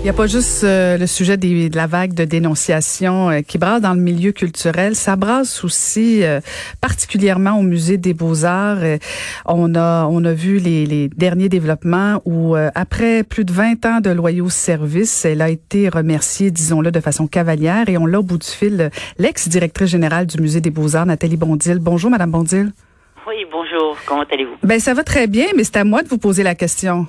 Il n'y a pas juste euh, le sujet des, de la vague de dénonciation euh, qui brasse dans le milieu culturel, ça brasse aussi euh, particulièrement au musée des Beaux-Arts. on a on a vu les, les derniers développements où après plus de 20 ans de loyaux services, elle a été remerciée, disons-le de façon cavalière et on l'a au bout du fil l'ex-directrice générale du musée des Beaux-Arts Nathalie Bondil. Bonjour madame Bondil. Oui, bonjour. Comment allez-vous? Ben ça va très bien, mais c'est à moi de vous poser la question.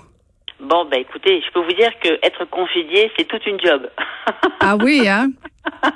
Bon, ben écoutez, je peux vous dire que être congédié, c'est toute une job. ah oui, hein?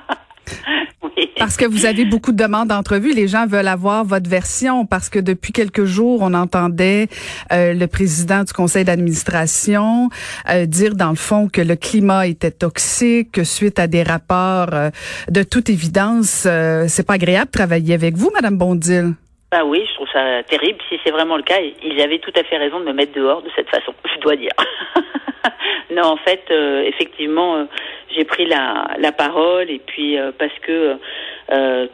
Oui. Parce que vous avez beaucoup de demandes d'entrevue. Les gens veulent avoir votre version parce que depuis quelques jours, on entendait euh, le président du conseil d'administration euh, dire dans le fond que le climat était toxique, que suite à des rapports euh, de toute évidence, c'est pas agréable de travailler avec vous, Madame Bondil. Ah oui, je trouve ça terrible. Si c'est vraiment le cas, ils avaient tout à fait raison de me mettre dehors de cette façon, je dois dire. non, en fait, euh, effectivement, euh, j'ai pris la, parole et puis euh, parce que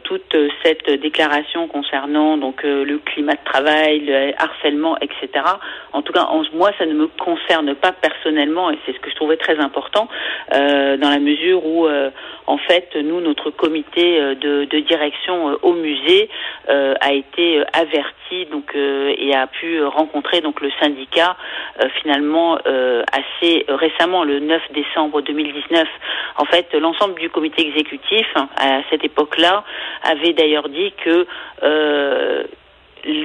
toute cette déclaration concernant donc le climat de travail, le harcèlement, etc. En tout cas, en, moi, ça ne me concerne pas personnellement et c'est ce que je trouvais très important dans la mesure où, en fait, nous, notre comité de, de direction au musée a été averti donc et a pu rencontrer donc le syndicat finalement assez récemment, le 9 décembre 2019. En fait, l'ensemble du comité exécutif hein, à cette époque-là avait d'ailleurs dit que euh,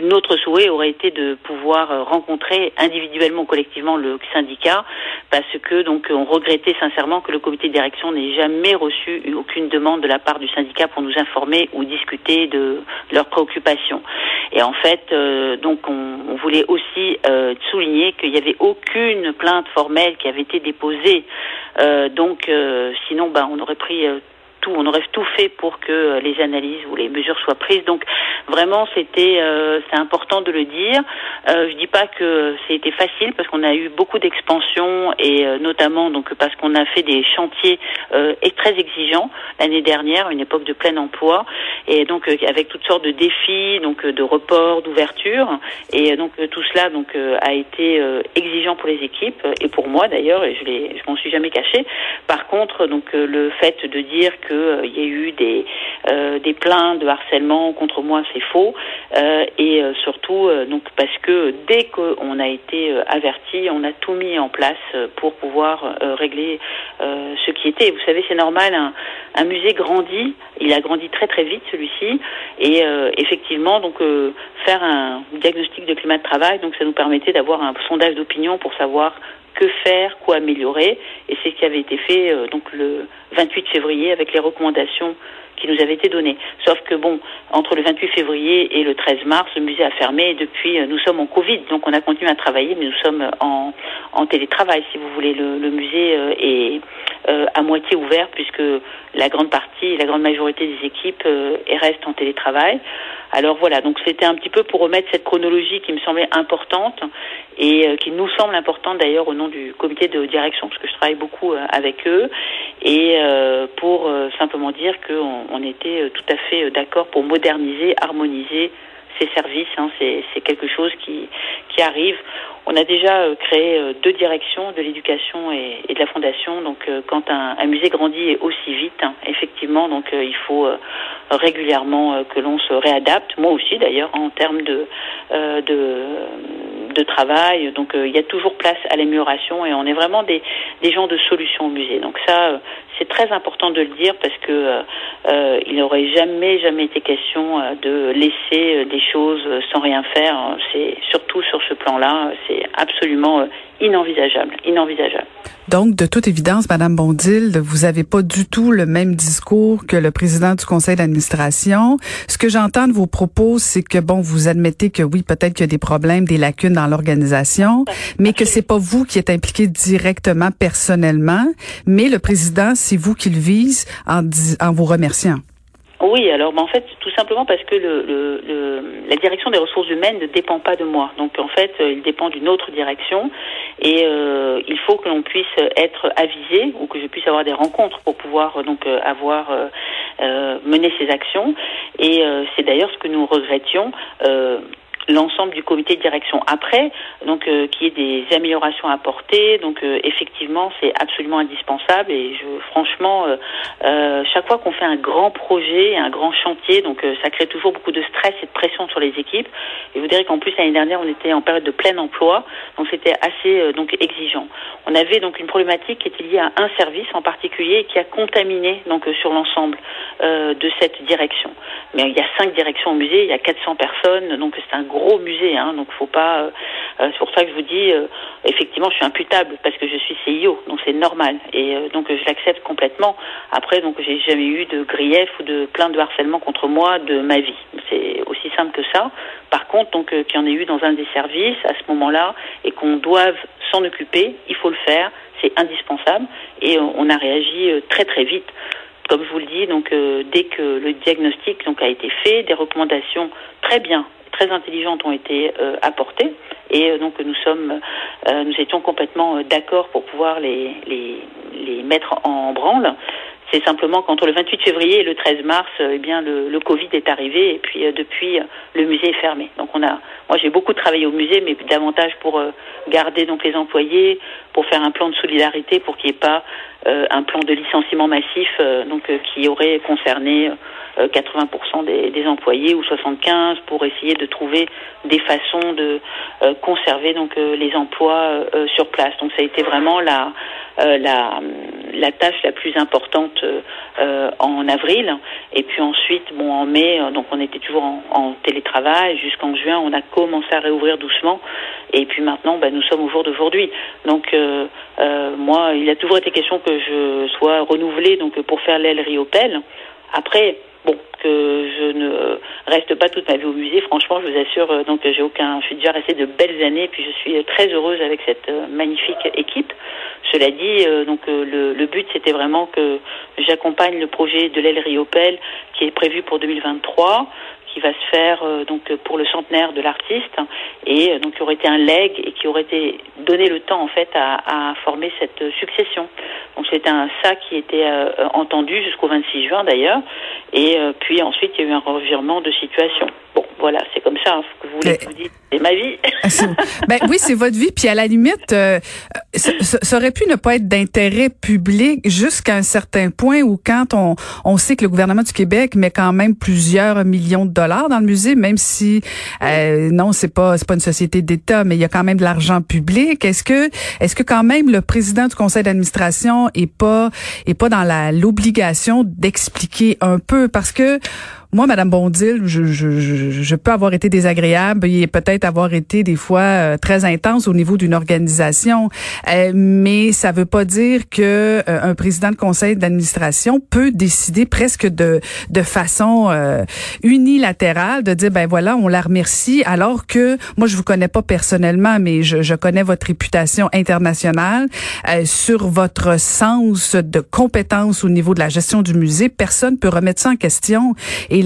notre souhait aurait été de pouvoir rencontrer individuellement ou collectivement le syndicat parce que donc on regrettait sincèrement que le comité de direction n'ait jamais reçu aucune demande de la part du syndicat pour nous informer ou discuter de leurs préoccupations. Et en fait, euh, donc on, voulait aussi euh, souligner qu'il n'y avait aucune plainte formelle qui avait été déposée. donc sinon, ben, on aurait pris on aurait tout fait pour que euh, les analyses ou les mesures soient prises. Donc vraiment, c'était euh, c'est important de le dire. Euh, je dis pas que c'était facile parce qu'on a eu beaucoup d'expansion et euh, notamment donc parce qu'on a fait des chantiers très exigeants l'année dernière, une époque de plein emploi et donc avec toutes sortes de défis, donc de reports, d'ouverture et donc tout cela donc a été exigeant pour les équipes et pour moi d'ailleurs et je je m'en suis jamais caché. Par contre donc le fait de dire que euh, il y a eu des euh, des plaintes de harcèlement contre moi, c'est faux. Euh, et surtout donc parce que dès qu'on a été averti, on a tout mis en place pour pouvoir régler ce qui était. Vous savez, c'est normal. Un, un, musée grandit. Il a grandi très très vite celui-ci. Et effectivement, donc faire un diagnostic de climat de travail, donc ça nous permettait d'avoir un sondage d'opinion pour savoir que faire, quoi améliorer. Et c'est ce qui avait été fait euh, donc le 28 février avec les recommandations qui nous avaient été données. Sauf que bon, entre le 28 février et le 13 mars, le musée a fermé et depuis euh, nous sommes en Covid, donc on a continué à travailler, mais nous sommes en, télétravail, si vous voulez. Le, musée euh, est à moitié ouvert puisque la grande partie, la grande majorité des équipes restent en télétravail. Alors voilà, donc c'était un petit peu pour remettre cette chronologie qui me semblait importante et euh, qui nous semble importante d'ailleurs au nom du comité de direction, parce que je travaille beaucoup euh, avec eux, et euh, pour simplement dire qu'on on était tout à fait d'accord pour moderniser, harmoniser ces services. Hein, c'est quelque chose qui, qui arrive. On a déjà créé deux directions de l'éducation et, de la fondation. Donc, quand un, un, musée grandit aussi vite, hein, effectivement, donc il faut régulièrement que l'on se réadapte. Moi aussi, d'ailleurs, en termes de de travail. Donc euh, il y a toujours place à l'amélioration et on est vraiment des, des gens de solutions au musée. Donc ça, euh, c'est très important de le dire parce que euh, il n'aurait jamais, jamais été question de laisser des choses sans rien faire. C'est surtout sur ce plan-là, c'est absolument inenvisageable, inenvisageable. Donc, de toute évidence, Madame Bondil, vous n'avez pas du tout le même discours que le président du conseil d'administration. Ce que j'entends de vos propos, c'est que bon, vous admettez que oui, peut-être qu'il y a des problèmes, des lacunes dans l'organisation, mais que c'est pas vous qui êtes impliqué directement, personnellement, mais le président, c'est vous qui le vise en, en vous remerciant. Oui, alors en fait, tout simplement parce que le, le, la direction des ressources humaines ne dépend pas de moi. Donc en fait, il dépend d'une autre direction et euh, il faut que l'on puisse être avisé ou que je puisse avoir des rencontres pour pouvoir donc euh, avoir euh, mené ces actions. Et c'est d'ailleurs ce que nous regrettions l'ensemble du comité de direction. Après, donc euh, qu'il y ait des améliorations à apporter, donc euh, effectivement c'est absolument indispensable et je, franchement, euh, euh, chaque fois qu'on fait un grand projet, un grand chantier, donc ça crée toujours beaucoup de stress et de pression sur les équipes. Et vous direz qu'en plus l'année dernière on était en période de plein emploi, donc c'était assez donc exigeant. On avait donc une problématique qui était liée à un service en particulier qui a contaminé donc sur l'ensemble de cette direction. Mais il y a cinq directions au musée, il y a 400 personnes, donc c'est un gros musée, hein, donc faut pas. Euh, euh, c'est pour ça que je vous dis, euh, effectivement, je suis imputable parce que je suis CIO, donc c'est normal et donc je l'accepte complètement. Après, donc j'ai jamais eu de grief ou de plainte de harcèlement contre moi de ma vie. C'est aussi simple que ça. Par contre, donc qu'il y en ait eu dans un des services à ce moment-là et qu'on doive s'en occuper, il faut le faire, c'est indispensable et on a réagi très très vite comme je vous le dis, donc dès que le diagnostic donc a été fait, des recommandations très bien très intelligentes ont été euh, apportées et euh, donc nous sommes, euh, nous étions complètement d'accord pour pouvoir les, les, les mettre en branle. C'est simplement qu'entre le 28 février et le 13 mars, eh bien le, Covid est arrivé et puis depuis le musée est fermé. Donc on a, moi j'ai beaucoup travaillé au musée, mais davantage pour garder donc les employés, pour faire un plan de solidarité, pour qu'il n'y ait pas un plan de licenciement massif, donc qui aurait concerné 80% des, employés ou 75 pour essayer de trouver des façons de euh, conserver donc euh, les emplois euh, sur place. Donc ça a été vraiment la, la tâche la plus importante en avril. Et puis ensuite, bon, en mai, donc on était toujours en, télétravail. Jusqu'en juin, on a commencé à réouvrir doucement. Et puis maintenant, ben, nous sommes au jour d'aujourd'hui. Donc moi, il a toujours été question que je sois renouvelée donc pour faire l'aile Riopel. Après, bon, que je ne reste pas toute ma vie au musée. Franchement, je vous assure, euh, donc j'ai aucun. Je suis déjà restée de belles années, puis je suis très heureuse avec cette euh, magnifique équipe. Cela dit, euh, donc le, le but c'était vraiment que j'accompagne le projet de l'aile Riopel qui est prévu pour 2023 qui va se faire donc pour le centenaire de l'artiste et donc qui aurait été un leg et qui aurait été donné le temps en fait à, à former cette succession. Donc c'était un ça qui était entendu jusqu'au 26 juin d'ailleurs et euh, puis ensuite, il y a eu un revirement de situation. Bon, voilà, c'est comme ça. Hein, ce que vous voulez que vous dites, c'est ma vie. ben oui, c'est votre vie. Puis à la limite, euh, ça, aurait pu ne pas être d'intérêt public jusqu'à un certain point où quand on, on sait que le gouvernement du Québec met quand même plusieurs millions de dollars dans le musée, même si euh, non, c'est pas c'est pas une société d'État, mais il y a quand même de l'argent public. Est-ce que est-ce que quand même le président du conseil d'administration est pas est pas dans la l'obligation d'expliquer un peu parce que moi, Madame Bondil, je, je, je, peux avoir été désagréable et peut-être avoir été des fois euh, très intense au niveau d'une organisation, euh, mais ça veut pas dire que euh, un président de conseil d'administration peut décider presque de de façon unilatérale de dire ben voilà, on la remercie, alors que moi je vous connais pas personnellement, mais je, je connais votre réputation internationale sur votre sens de compétence au niveau de la gestion du musée. Personne peut remettre ça en question.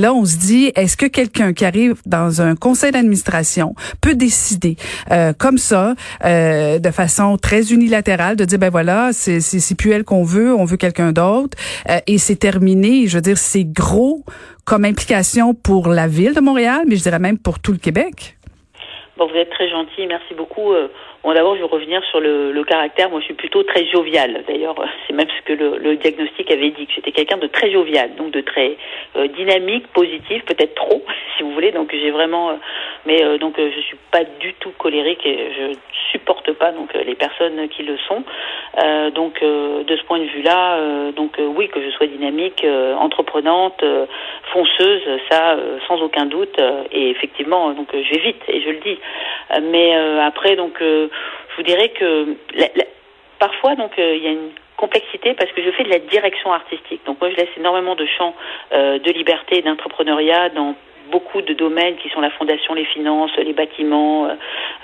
Là, on se dit, est-ce que quelqu'un qui arrive dans un conseil d'administration peut décider euh, comme ça, euh, de façon très unilatérale, de dire, ben voilà, c'est, c'est, plus elle qu'on veut, on veut quelqu'un d'autre, euh, et c'est terminé. Je veux dire, c'est gros comme implication pour la ville de Montréal, mais je dirais même pour tout le Québec. Bon, vous êtes très gentil, merci beaucoup. Bon, d'abord, je vais revenir sur le, caractère. Moi, je suis plutôt très jovial. D'ailleurs, c'est même ce que le, diagnostic avait dit, que j'étais quelqu'un de très jovial, donc de très euh, dynamique, positif, peut-être trop, si vous voulez. Donc, j'ai vraiment, euh, mais euh, donc, je suis pas du tout colérique supporte pas donc les personnes qui le sont. donc, de ce point de vue-là, donc oui, que je sois dynamique, entreprenante, fonceuse, ça, sans aucun doute. et effectivement, donc, je vais vite et je le dis. mais après, donc je vous dirais que parfois, donc, il y a une complexité parce que je fais de la direction artistique. Donc moi, je laisse énormément de champs de liberté d'entrepreneuriat dans beaucoup de domaines qui sont la fondation, les finances, les bâtiments, euh,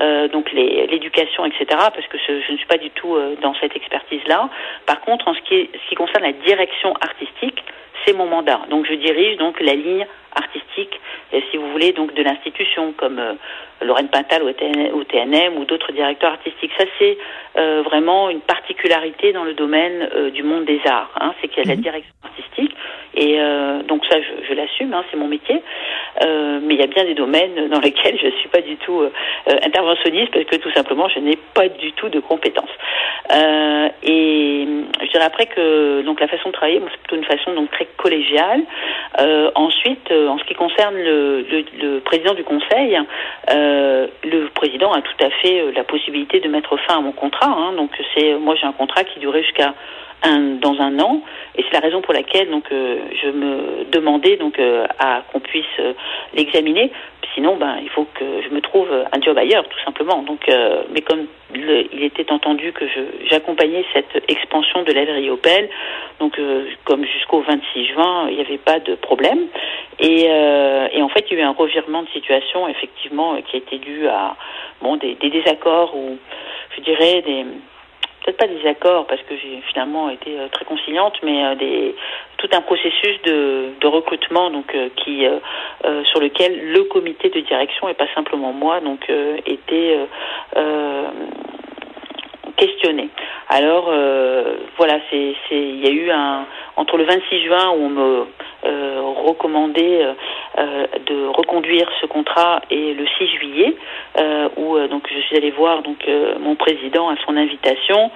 euh donc l'éducation, etc. Parce que je, je, ne suis pas du tout euh, dans cette expertise-là. Par contre, en ce qui, est, ce qui concerne la direction artistique, c'est mon mandat. Donc je dirige donc la ligne artistique, et si vous voulez, donc de l'institution, comme euh, Lorraine Pintal au, TNM ou d'autres directeurs artistiques. Ça, c'est euh, vraiment une particularité dans le domaine euh, du monde des arts. Hein, c'est qu'il y a la mhm. direction artistique, et donc ça, je, je l'assume, hein, c'est mon métier. mais il y a bien des domaines dans lesquels je ne suis pas du tout interventionniste, parce que tout simplement, je n'ai pas du tout de compétences. et je dirais après que donc la façon de travailler, c'est plutôt une façon donc très collégiale. ensuite, en ce qui concerne le, le, président du conseil, euh, le président a tout à fait euh, la possibilité de mettre fin à mon contrat. Hein. donc c'est moi j'ai un contrat qui durait jusqu'à dans un an. Et c'est la raison pour laquelle donc euh, je me demandais donc à qu'on puisse l'examiner. Sinon ben il faut que je me trouve un job ailleurs tout simplement. Donc mais comme il était entendu que j'accompagnais cette expansion de l'aile Riopel donc comme jusqu'au 26 juin il n'y avait pas de problème. Et, et, en fait il y a eu un revirement de situation effectivement qui a été dû à bon des, des désaccords ou je dirais des peut-être pas des accords parce que j'ai finalement été euh, très conciliante, mais euh, des, tout un processus de, de recrutement donc euh, qui sur lequel le comité de direction et pas simplement moi donc était questionné. Alors voilà, c'est il y a eu un entre le 26 juin où on me recommandait de reconduire ce contrat et le 6 juillet euh, où euh, donc je suis allée voir donc euh, mon président à son invitation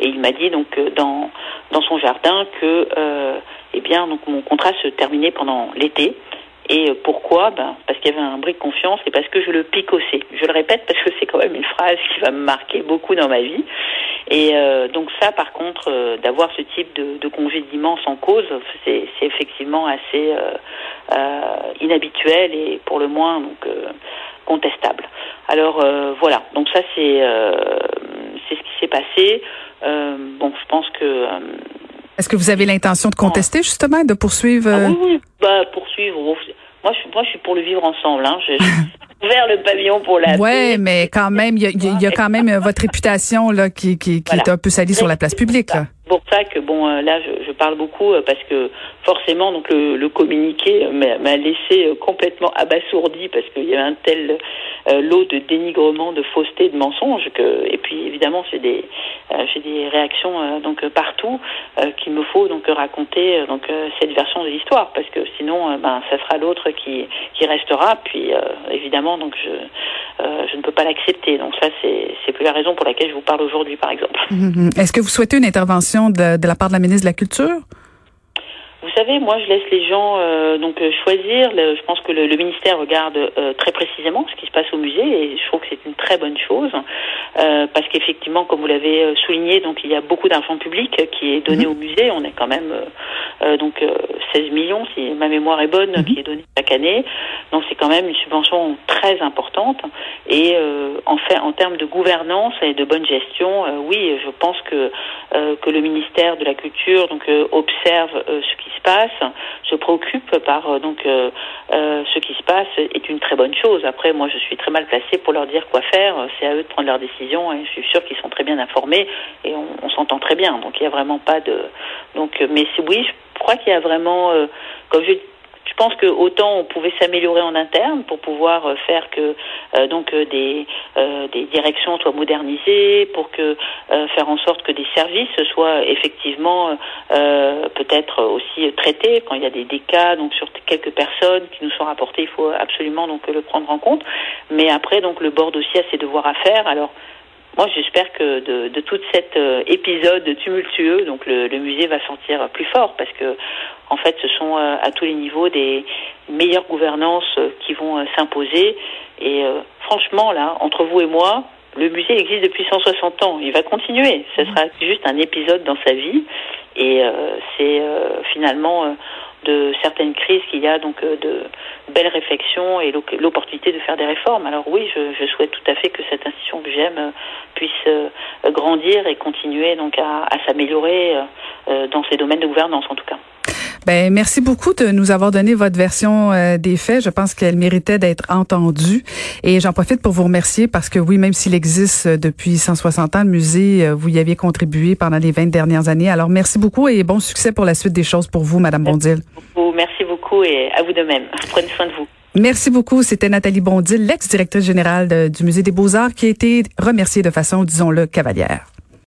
et il m'a dit donc dans dans son jardin que eh bien donc mon contrat se terminait pendant l'été et pourquoi ben, Parce qu'il y avait un bris de confiance et parce que je le picossais. Je le répète parce que c'est quand même une phrase qui va me marquer beaucoup dans ma vie. Et donc ça, par contre, d'avoir ce type de, de congédiement sans cause, c'est effectivement assez inhabituel et pour le moins donc contestable. Alors euh, voilà, donc ça c'est euh, c'est ce qui s'est passé. Euh, bon, je pense que. Est-ce que vous avez l'intention de contester justement, de poursuivre ah Oui, oui, bah poursuivre. Moi, je, moi, je suis pour le vivre ensemble. Hein. Je, ouvert le pavillon pour la. Ouais, mais quand même, il y, a, quand même votre réputation là qui, qui, qui est un peu salie sur la place publique. Là pour ça que bon euh, là je, je, parle beaucoup euh, parce que forcément donc le, le communiqué m'a laissé euh, complètement abasourdi parce qu'il y avait un tel lot de dénigrement, de fausseté, de mensonges que et puis évidemment j'ai des j'ai des réactions donc partout qu'il me faut donc raconter donc cette version de l'histoire parce que sinon ben ça sera l'autre qui qui restera puis évidemment donc je je ne peux pas l'accepter donc ça c'est plus la raison pour laquelle je vous parle aujourd'hui par exemple. Mm-hmm. Est-ce que vous souhaitez une intervention de, la part de la ministre de la Culture? Vous savez, moi, je laisse les gens euh, donc euh, choisir. je pense que le, ministère regarde euh, très précisément ce qui se passe au musée et je trouve que c'est une très bonne chose parce qu'effectivement, comme vous l'avez souligné, donc il y a beaucoup d'argent public qui est donné mhm. au musée. On est quand même donc 16 millions, si ma mémoire est bonne, mhm. qui est donné chaque année. Donc c'est quand même une subvention très importante. Et en fait, en termes de gouvernance et de bonne gestion, oui, je pense que que le ministère de la Culture donc observe ce qui se passe, se préoccupe par euh, donc euh, euh, ce qui se passe est une très bonne chose. Après, moi, je suis très mal placée pour leur dire quoi faire. C'est à eux de prendre leurs décisions et je suis sûre qu'ils sont très bien informés et on, s'entend très bien. Donc, il n'y a vraiment pas de. Donc, mais oui, je crois qu'il y a vraiment, comme je je pense que autant on pouvait s'améliorer en interne pour pouvoir euh, faire que euh, donc euh, des des directions soient modernisées, pour que faire en sorte que des services soient effectivement peut-être aussi traités quand il y a des, des, cas donc sur quelques personnes qui nous sont rapportées, il faut absolument donc le prendre en compte. Mais après donc le board aussi a ses devoirs à faire. Alors moi, j'espère que de, de tout cet euh, épisode tumultueux, donc le, le, musée va sentir plus fort parce que, en fait, ce sont euh, à tous les niveaux des meilleures gouvernances euh, qui vont s'imposer. Et franchement, là, entre vous et moi, le musée existe depuis 160 ans. Il va continuer. Ce sera juste un épisode dans sa vie. Et c'est finalement de certaines crises qu'il y a donc de belles réflexions et l'opportunité de faire des réformes. Alors oui, je, souhaite tout à fait que cette institution que j'aime puisse grandir et continuer donc à, à s'améliorer dans ces domaines de gouvernance en tout cas. Ben merci beaucoup de nous avoir donné votre version euh, des faits. Je pense qu'elle méritait d'être entendue et j'en profite pour vous remercier parce que oui, même s'il existe depuis 160 ans, le musée, euh, vous y aviez contribué pendant les 20 dernières années. Alors merci beaucoup et bon succès pour la suite des choses pour vous, Madame Bondil. Merci beaucoup et à vous de même. Prenez soin de vous. Merci beaucoup. C'était Nathalie Bondil, l'ex-directrice générale du Musée des Beaux-Arts, qui a été remerciée de façon, disons-le, cavalière.